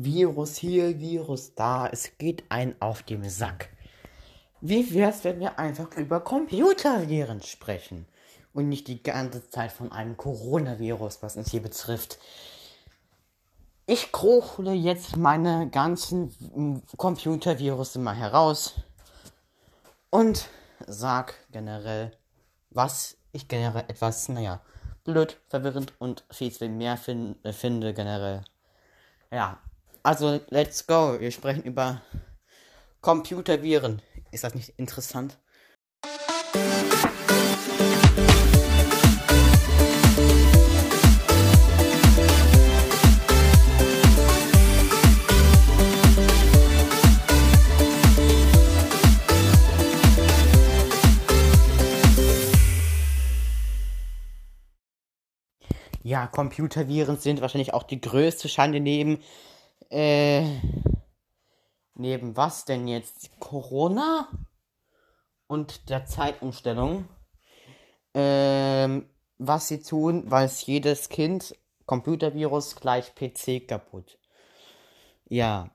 Virus hier, Virus da, es geht ein auf dem Sack. Wie wär's, wenn wir einfach über Computerviren sprechen und nicht die ganze Zeit von einem Coronavirus, was uns hier betrifft? Ich krochle jetzt meine ganzen Computervirus mal heraus und sag generell, was ich generell etwas, naja, blöd, verwirrend und viel mehr fin äh, finde generell. Ja, also let's go. Wir sprechen über Computerviren. Ist das nicht interessant? Ja, Computerviren sind wahrscheinlich auch die größte Schande neben. Äh, neben was denn jetzt? Corona? Und der Zeitumstellung. Ähm, was sie tun, weiß jedes Kind. Computervirus gleich PC kaputt. Ja.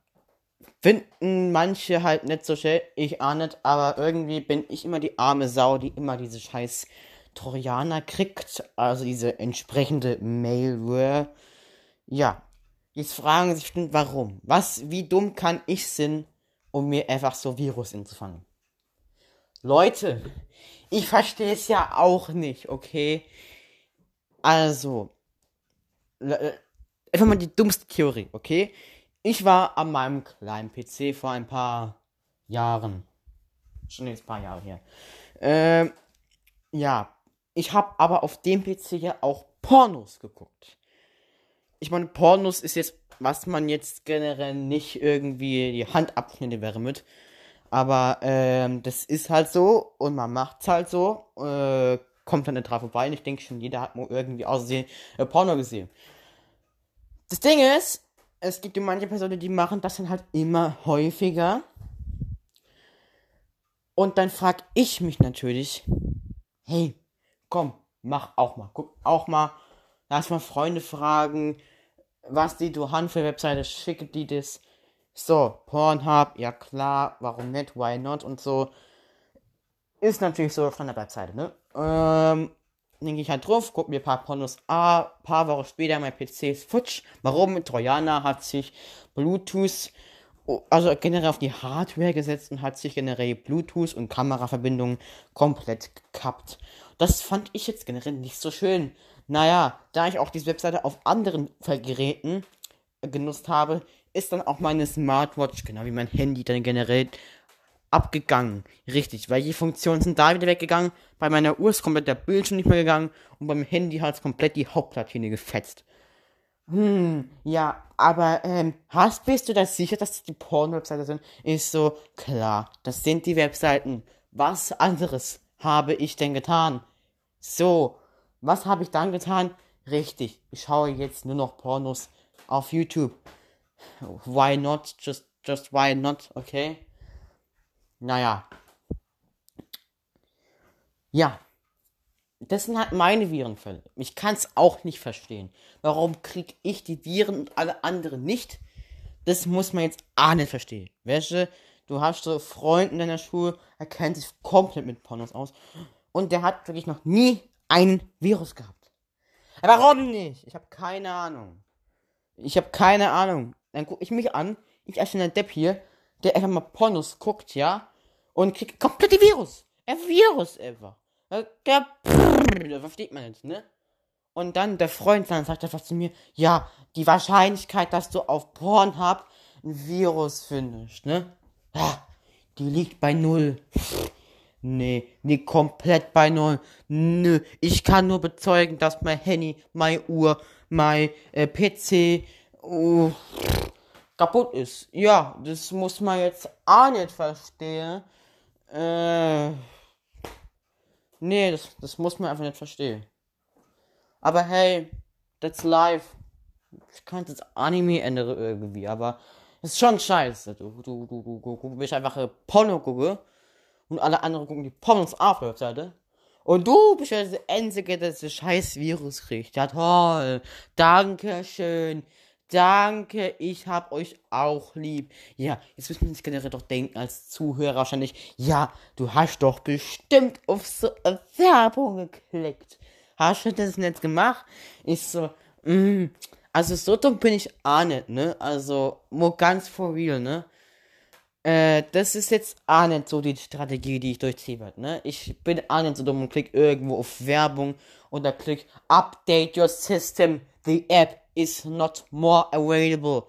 Finden manche halt nicht so schnell, ich auch nicht, aber irgendwie bin ich immer die arme Sau, die immer diese scheiß Trojaner kriegt, also diese entsprechende Malware. Ja, jetzt fragen sich bestimmt, warum? Was, wie dumm kann ich sein, um mir einfach so Virus einzufangen? Leute, ich verstehe es ja auch nicht, okay? Also, äh, einfach mal die dummste Theorie, okay? Ich war an meinem kleinen PC vor ein paar Jahren. Schon jetzt ein paar Jahre her. Ähm, ja, ich habe aber auf dem PC ja auch Pornos geguckt. Ich meine, Pornos ist jetzt, was man jetzt generell nicht irgendwie die Hand abschneiden wäre mit. Aber ähm, das ist halt so und man macht's halt so. Äh, kommt dann drauf vorbei. Und ich denke schon, jeder hat mal irgendwie aussehen äh, Porno gesehen. Das Ding ist, es gibt manche Personen, die machen das dann halt immer häufiger. Und dann frag ich mich natürlich, hey, komm, mach auch mal, guck auch mal, lass mal Freunde fragen, was die du haben für Webseite, schicke die das. So, Pornhub, ja klar, warum nicht, why not und so. Ist natürlich so von der Webseite, ne? Ähm, denke ich halt drauf, guck mir ein paar Pornos an, paar Wochen später mein PC ist futsch. Warum? Trojaner hat sich Bluetooth, also generell auf die Hardware gesetzt und hat sich generell Bluetooth und Kameraverbindungen komplett gekappt. Das fand ich jetzt generell nicht so schön. Naja, da ich auch diese Webseite auf anderen Geräten genutzt habe, ist dann auch meine Smartwatch, genau wie mein Handy, dann generell abgegangen. Richtig, weil die Funktionen sind da wieder weggegangen. Bei meiner Uhr ist komplett der Bildschirm nicht mehr gegangen und beim Handy hat es komplett die Hauptplatine gefetzt. Hm, ja, aber ähm, hast, bist du da sicher, dass das die Porno-Webseiten sind? Ist so, klar, das sind die Webseiten. Was anderes habe ich denn getan? So, was habe ich dann getan? Richtig, ich schaue jetzt nur noch Pornos auf YouTube. Why not? Just, just why not? Okay. Naja. Ja. Das sind halt meine Virenfälle. Ich kann es auch nicht verstehen. Warum krieg ich die Viren und alle anderen nicht? Das muss man jetzt auch nicht verstehen. Welche? Du hast so Freunde in deiner Schule, er kennt sich komplett mit Pornos aus. Und der hat wirklich noch nie ein Virus gehabt. Warum nicht? Ich habe keine Ahnung. Ich habe keine Ahnung. Dann gucke ich mich an, ich als ein Depp hier, der einfach mal Pornos guckt, ja, und kriegt komplett die Virus. Ein Virus einfach. Der, versteht man nicht, ne? Und dann der Freund dann sagt einfach zu mir, ja, die Wahrscheinlichkeit, dass du auf Pornhub ein Virus findest, ne? Ja, die liegt bei null. Nee, nee, komplett bei null. Nö, ich kann nur bezeugen, dass mein Handy, meine Uhr, mein äh, PC uh, kaputt ist. Ja, das muss man jetzt auch nicht verstehen. Äh, nee, das, das muss man einfach nicht verstehen. Aber hey, that's life. Ich kann jetzt Anime ändern irgendwie, aber ist schon scheiße. Du, du, du, du, du, du bist einfach Porno gucken und alle anderen gucken die Pornos auf der Webseite. Und du bist ja der Einzige, der das scheiß Virus kriegt. Ja toll. Dankeschön. Danke, ich hab euch auch lieb. Ja, jetzt müssen wir uns generell doch denken als Zuhörer wahrscheinlich. Ja, du hast doch bestimmt auf so Werbung geklickt. Hast du das nicht gemacht? Ich so, mm, also so dumm bin ich auch nicht, ne? Also, nur ganz for real, ne? Äh, das ist jetzt auch nicht so die Strategie, die ich durchziehen werde, ne? Ich bin auch nicht so dumm und klick irgendwo auf Werbung oder klick Update your system. The app is not more available.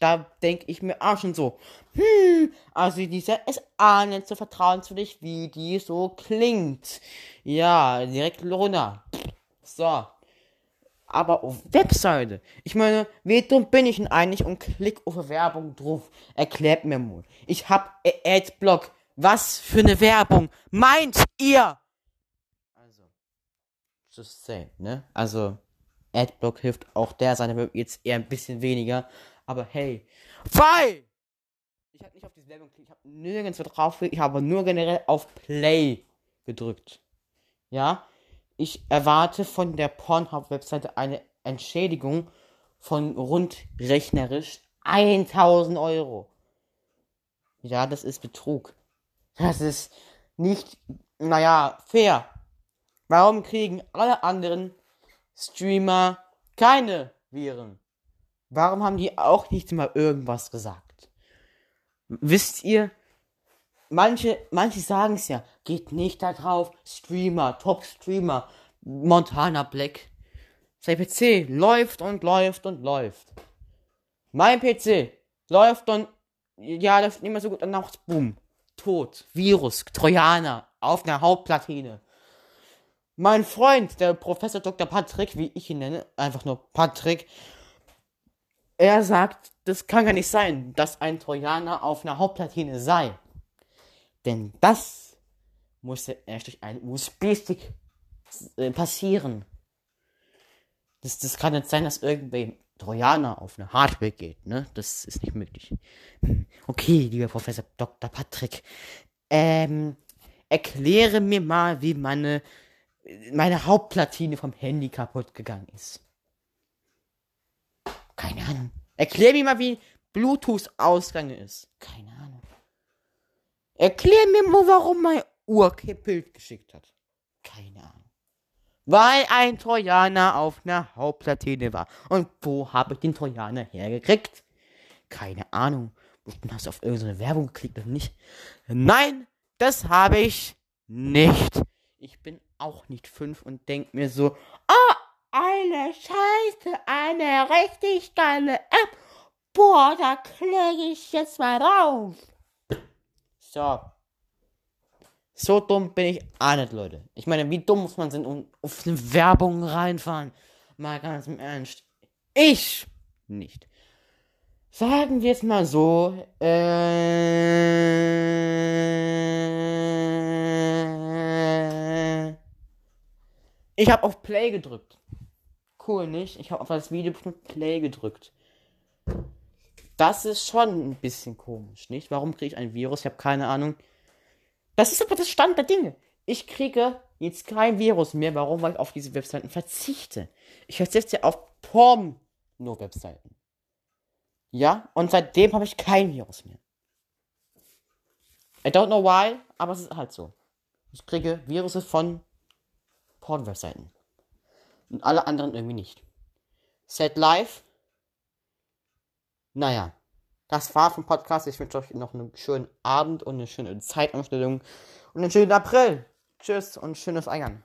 Da denke ich mir auch schon so, hm, also dieser ist auch nicht so vertrauenswürdig, wie die so klingt. Ja, direkt runter. So. Aber auf Webseite. Ich meine, wie dumm bin ich denn eigentlich und klick auf Werbung drauf? Erklärt mir mal. Ich hab Adblock. Was für eine Werbung meint ihr? Also, just say, ne? Also, Adblock hilft auch der seine jetzt eher ein bisschen weniger. Aber hey, weil ich habe nicht auf diese Werbung geklickt, ich habe nirgends drauf, ich habe nur generell auf Play gedrückt. Ja, ich erwarte von der Pornhub-Webseite eine Entschädigung von rund rechnerisch 1000 Euro. Ja, das ist Betrug. Das ist nicht, naja, fair. Warum kriegen alle anderen Streamer keine Viren? Warum haben die auch nicht mal irgendwas gesagt? Wisst ihr, manche, manche sagen es ja, geht nicht da drauf, Streamer, Top-Streamer, Montana Black. Sein PC läuft und läuft und läuft. Mein PC läuft und, ja, läuft nicht mehr so gut, und nachts, boom, tot, Virus, Trojaner, auf einer Hauptplatine. Mein Freund, der Professor Dr. Patrick, wie ich ihn nenne, einfach nur Patrick, er sagt, das kann gar nicht sein, dass ein Trojaner auf einer Hauptplatine sei. Denn das musste erst durch einen USB-Stick äh, passieren. Das, das kann nicht sein, dass irgendwer Trojaner auf eine Hardware geht, ne? Das ist nicht möglich. Okay, lieber Professor Dr. Patrick, ähm, erkläre mir mal, wie meine, meine Hauptplatine vom Handy kaputt gegangen ist. Keine Ahnung. Erklär mir mal, wie Bluetooth-Ausgang ist. Keine Ahnung. Erklär mir mal, warum mein Bild geschickt hat. Keine Ahnung. Weil ein Trojaner auf einer Hauptplatine war. Und wo habe ich den Trojaner hergekriegt? Keine Ahnung. Hast du auf irgendeine Werbung geklickt oder nicht? Nein, das habe ich nicht. Ich bin auch nicht fünf und denk mir so, ah, eine Scheiße, eine richtig geile App. Boah, da klicke ich jetzt mal drauf. So. So dumm bin ich auch nicht, Leute. Ich meine, wie dumm muss man sein und auf eine Werbung reinfahren? Mal ganz im Ernst. Ich nicht. Sagen wir es mal so. Äh, ich habe auf Play gedrückt cool nicht. Ich habe auf das Video Play gedrückt. Das ist schon ein bisschen komisch, nicht? Warum kriege ich ein Virus? Ich habe keine Ahnung. Das ist aber das Stand der Dinge. Ich kriege jetzt kein Virus mehr. Warum? Weil ich auf diese Webseiten verzichte. Ich verzichte auf Porn-No-Webseiten. Ja? Und seitdem habe ich kein Virus mehr. I don't know why, aber es ist halt so. Ich kriege Virusse von Porn-Webseiten. Und alle anderen irgendwie nicht. Set live. Naja. Das war's vom Podcast. Ich wünsche euch noch einen schönen Abend und eine schöne Zeitumstellung und einen schönen April. Tschüss und schönes Eingang.